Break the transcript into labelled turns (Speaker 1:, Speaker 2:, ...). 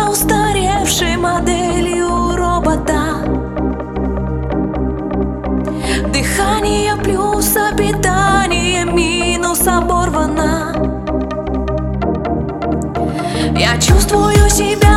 Speaker 1: за устаревшей моделью робота. Дыхание плюс, а питание минус оборвано. Я чувствую себя